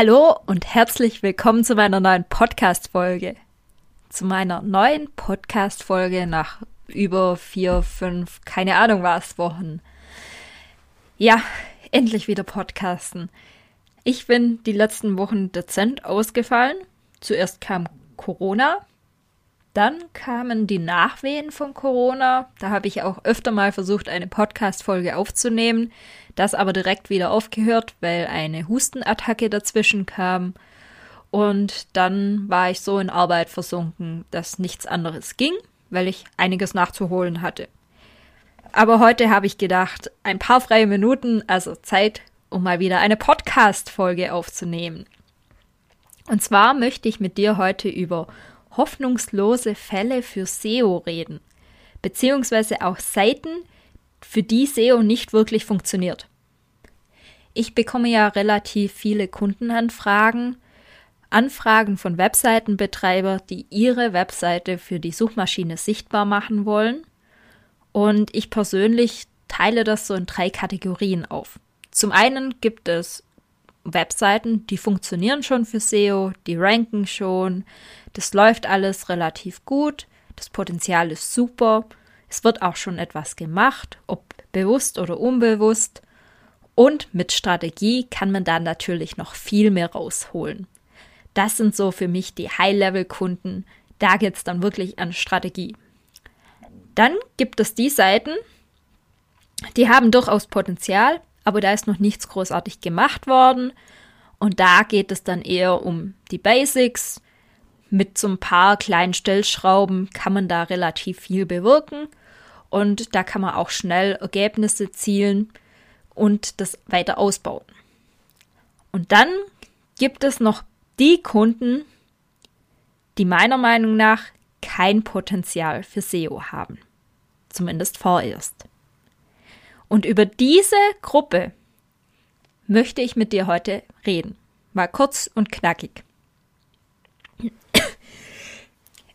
Hallo und herzlich willkommen zu meiner neuen Podcast-Folge. Zu meiner neuen Podcast-Folge nach über vier, fünf, keine Ahnung was Wochen. Ja, endlich wieder Podcasten. Ich bin die letzten Wochen dezent ausgefallen. Zuerst kam Corona, dann kamen die Nachwehen von Corona. Da habe ich auch öfter mal versucht, eine Podcast-Folge aufzunehmen das aber direkt wieder aufgehört, weil eine Hustenattacke dazwischen kam. Und dann war ich so in Arbeit versunken, dass nichts anderes ging, weil ich einiges nachzuholen hatte. Aber heute habe ich gedacht, ein paar freie Minuten, also Zeit, um mal wieder eine Podcast-Folge aufzunehmen. Und zwar möchte ich mit dir heute über hoffnungslose Fälle für SEO reden, beziehungsweise auch Seiten, für die SEO nicht wirklich funktioniert. Ich bekomme ja relativ viele Kundenanfragen, Anfragen von Webseitenbetreiber, die ihre Webseite für die Suchmaschine sichtbar machen wollen. Und ich persönlich teile das so in drei Kategorien auf. Zum einen gibt es Webseiten, die funktionieren schon für SEO, die ranken schon, das läuft alles relativ gut, das Potenzial ist super es wird auch schon etwas gemacht, ob bewusst oder unbewusst. Und mit Strategie kann man dann natürlich noch viel mehr rausholen. Das sind so für mich die High-Level-Kunden. Da geht es dann wirklich an Strategie. Dann gibt es die Seiten, die haben durchaus Potenzial, aber da ist noch nichts großartig gemacht worden. Und da geht es dann eher um die Basics. Mit so ein paar kleinen Stellschrauben kann man da relativ viel bewirken und da kann man auch schnell Ergebnisse zielen und das weiter ausbauen. Und dann gibt es noch die Kunden, die meiner Meinung nach kein Potenzial für SEO haben. Zumindest vorerst. Und über diese Gruppe möchte ich mit dir heute reden. Mal kurz und knackig.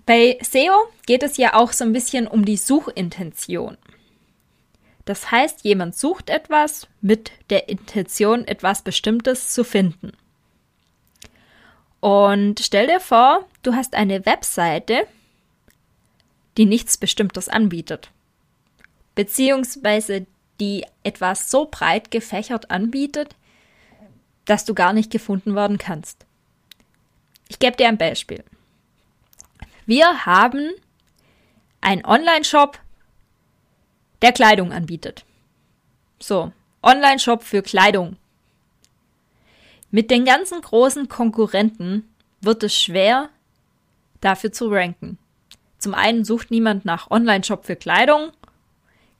Bei SEO geht es ja auch so ein bisschen um die Suchintention. Das heißt, jemand sucht etwas mit der Intention, etwas Bestimmtes zu finden. Und stell dir vor, du hast eine Webseite, die nichts Bestimmtes anbietet. Beziehungsweise die etwas so breit gefächert anbietet, dass du gar nicht gefunden werden kannst. Ich gebe dir ein Beispiel. Wir haben einen Online-Shop, der Kleidung anbietet. So, Online-Shop für Kleidung. Mit den ganzen großen Konkurrenten wird es schwer, dafür zu ranken. Zum einen sucht niemand nach Online-Shop für Kleidung.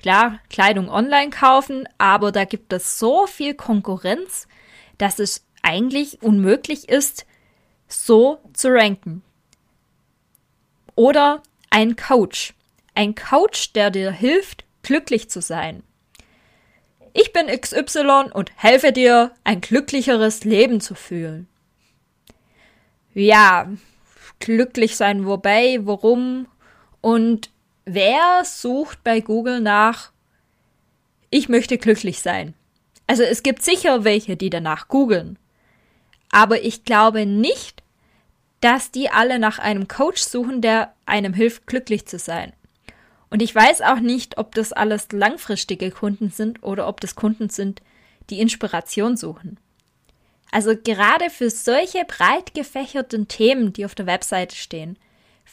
Klar, Kleidung online kaufen, aber da gibt es so viel Konkurrenz, dass es eigentlich unmöglich ist, so zu ranken. Oder ein Coach. Ein Coach, der dir hilft, glücklich zu sein. Ich bin XY und helfe dir, ein glücklicheres Leben zu fühlen. Ja, glücklich sein, wobei, worum und wer sucht bei Google nach, ich möchte glücklich sein. Also es gibt sicher welche, die danach googeln. Aber ich glaube nicht, dass die alle nach einem Coach suchen, der einem hilft, glücklich zu sein. Und ich weiß auch nicht, ob das alles langfristige Kunden sind oder ob das Kunden sind, die Inspiration suchen. Also gerade für solche breit gefächerten Themen, die auf der Webseite stehen,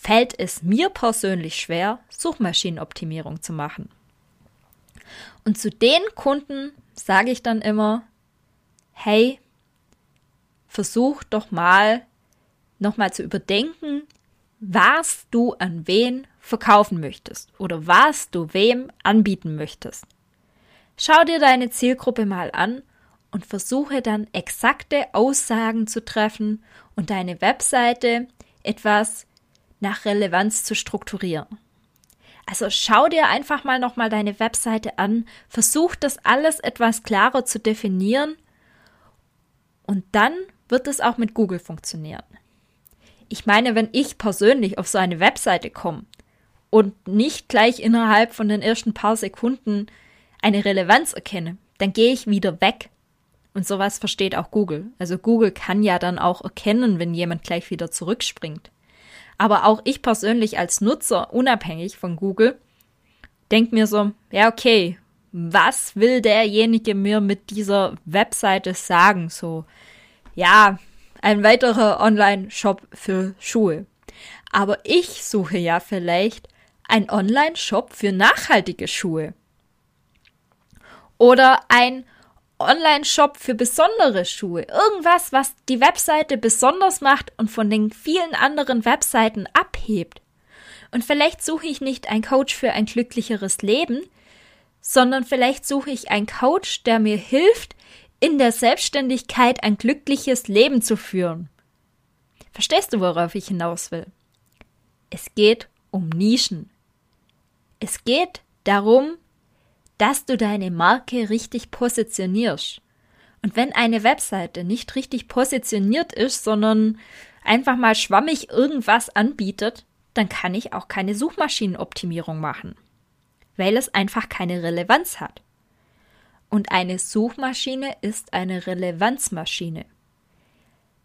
fällt es mir persönlich schwer, Suchmaschinenoptimierung zu machen. Und zu den Kunden sage ich dann immer, hey, versuch doch mal nochmal zu überdenken, was du an wen verkaufen möchtest oder was du wem anbieten möchtest. Schau dir deine Zielgruppe mal an und versuche dann exakte Aussagen zu treffen und deine Webseite etwas nach Relevanz zu strukturieren. Also schau dir einfach mal nochmal deine Webseite an, versuch das alles etwas klarer zu definieren und dann wird es auch mit Google funktionieren. Ich meine, wenn ich persönlich auf so eine Webseite komme und nicht gleich innerhalb von den ersten paar Sekunden eine Relevanz erkenne, dann gehe ich wieder weg. Und sowas versteht auch Google. Also Google kann ja dann auch erkennen, wenn jemand gleich wieder zurückspringt. Aber auch ich persönlich als Nutzer, unabhängig von Google, denke mir so, ja, okay, was will derjenige mir mit dieser Webseite sagen? So, ja, ein weiterer Online-Shop für Schuhe. Aber ich suche ja vielleicht ein Online-Shop für nachhaltige Schuhe. Oder ein Online-Shop für besondere Schuhe. Irgendwas, was die Webseite besonders macht und von den vielen anderen Webseiten abhebt. Und vielleicht suche ich nicht einen Coach für ein glücklicheres Leben, sondern vielleicht suche ich einen Coach, der mir hilft, in der Selbstständigkeit ein glückliches Leben zu führen. Verstehst du, worauf ich hinaus will? Es geht um Nischen. Es geht darum, dass du deine Marke richtig positionierst. Und wenn eine Webseite nicht richtig positioniert ist, sondern einfach mal schwammig irgendwas anbietet, dann kann ich auch keine Suchmaschinenoptimierung machen, weil es einfach keine Relevanz hat. Und eine Suchmaschine ist eine Relevanzmaschine.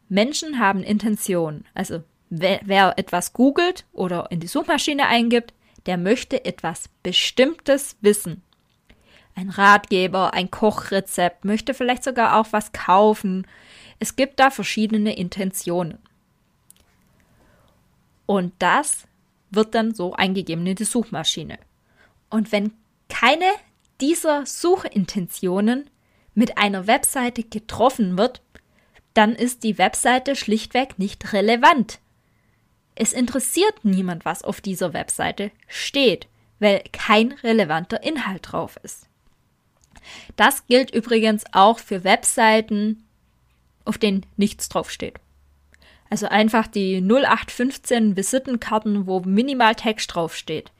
Menschen haben Intention. Also wer, wer etwas googelt oder in die Suchmaschine eingibt, der möchte etwas Bestimmtes wissen ein Ratgeber, ein Kochrezept, möchte vielleicht sogar auch was kaufen. Es gibt da verschiedene Intentionen. Und das wird dann so eingegeben in die Suchmaschine. Und wenn keine dieser Suchintentionen mit einer Webseite getroffen wird, dann ist die Webseite schlichtweg nicht relevant. Es interessiert niemand, was auf dieser Webseite steht, weil kein relevanter Inhalt drauf ist. Das gilt übrigens auch für Webseiten, auf denen nichts draufsteht. Also einfach die 0815 Visitenkarten, wo minimal Text draufsteht.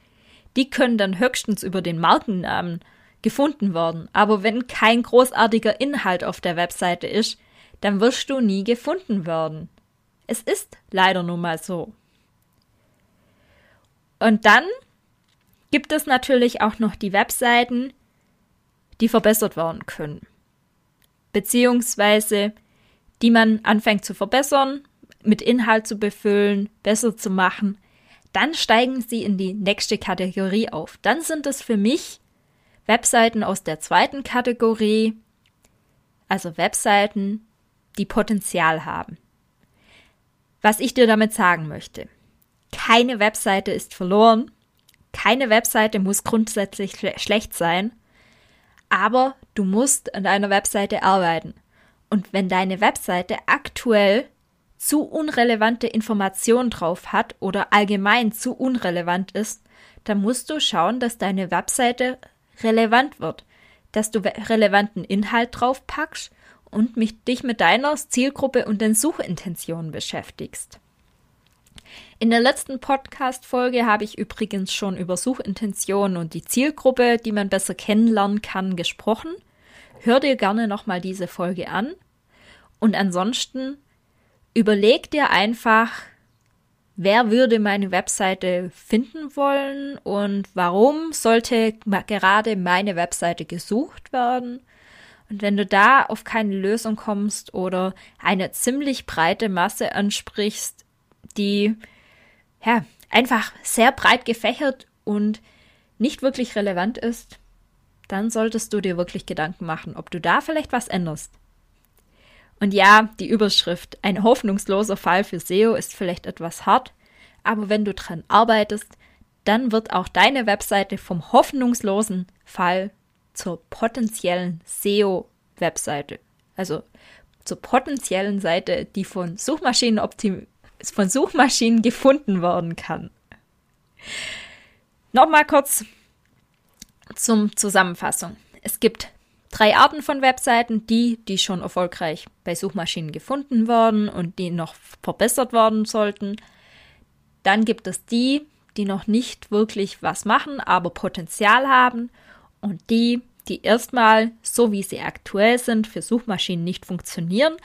Die können dann höchstens über den Markennamen gefunden werden. Aber wenn kein großartiger Inhalt auf der Webseite ist, dann wirst du nie gefunden werden. Es ist leider nun mal so. Und dann gibt es natürlich auch noch die Webseiten, die verbessert werden können. Beziehungsweise die man anfängt zu verbessern, mit Inhalt zu befüllen, besser zu machen, dann steigen sie in die nächste Kategorie auf. Dann sind es für mich Webseiten aus der zweiten Kategorie, also Webseiten, die Potenzial haben. Was ich dir damit sagen möchte. Keine Webseite ist verloren. Keine Webseite muss grundsätzlich schlecht sein aber du musst an deiner Webseite arbeiten. Und wenn deine Webseite aktuell zu unrelevante Informationen drauf hat oder allgemein zu unrelevant ist, dann musst du schauen, dass deine Webseite relevant wird, dass du relevanten Inhalt drauf packst und mich, dich mit deiner Zielgruppe und den Suchintentionen beschäftigst. In der letzten Podcast-Folge habe ich übrigens schon über Suchintentionen und die Zielgruppe, die man besser kennenlernen kann, gesprochen. Hör dir gerne nochmal diese Folge an. Und ansonsten überleg dir einfach, wer würde meine Webseite finden wollen und warum sollte gerade meine Webseite gesucht werden. Und wenn du da auf keine Lösung kommst oder eine ziemlich breite Masse ansprichst, die ja, einfach sehr breit gefächert und nicht wirklich relevant ist, dann solltest du dir wirklich Gedanken machen, ob du da vielleicht was änderst. Und ja, die Überschrift, ein hoffnungsloser Fall für SEO ist vielleicht etwas hart, aber wenn du dran arbeitest, dann wird auch deine Webseite vom hoffnungslosen Fall zur potenziellen SEO-Webseite. Also zur potenziellen Seite, die von Suchmaschinenoptimierung von Suchmaschinen gefunden worden kann. Nochmal kurz zum Zusammenfassung. Es gibt drei Arten von Webseiten, die, die schon erfolgreich bei Suchmaschinen gefunden wurden und die noch verbessert werden sollten. Dann gibt es die, die noch nicht wirklich was machen, aber Potenzial haben und die, die erstmal, so wie sie aktuell sind, für Suchmaschinen nicht funktionieren,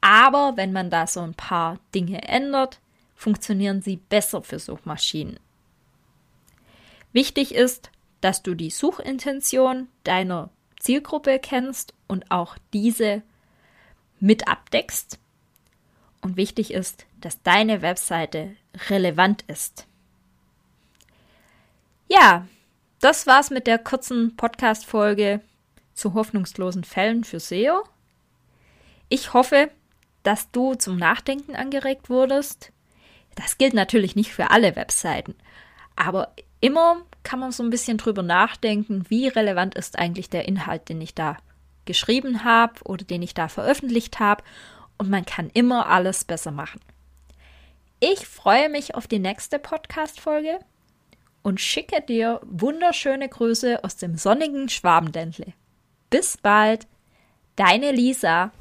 aber wenn man da so ein paar Dinge ändert, funktionieren sie besser für Suchmaschinen. Wichtig ist, dass du die Suchintention deiner Zielgruppe kennst und auch diese mit abdeckst. Und wichtig ist, dass deine Webseite relevant ist. Ja, das war's mit der kurzen Podcast-Folge zu hoffnungslosen Fällen für SEO. Ich hoffe, dass du zum Nachdenken angeregt wurdest. Das gilt natürlich nicht für alle Webseiten, aber immer kann man so ein bisschen drüber nachdenken, wie relevant ist eigentlich der Inhalt, den ich da geschrieben habe oder den ich da veröffentlicht habe. Und man kann immer alles besser machen. Ich freue mich auf die nächste Podcast-Folge und schicke dir wunderschöne Grüße aus dem sonnigen Schwabenländle. Bis bald, deine Lisa.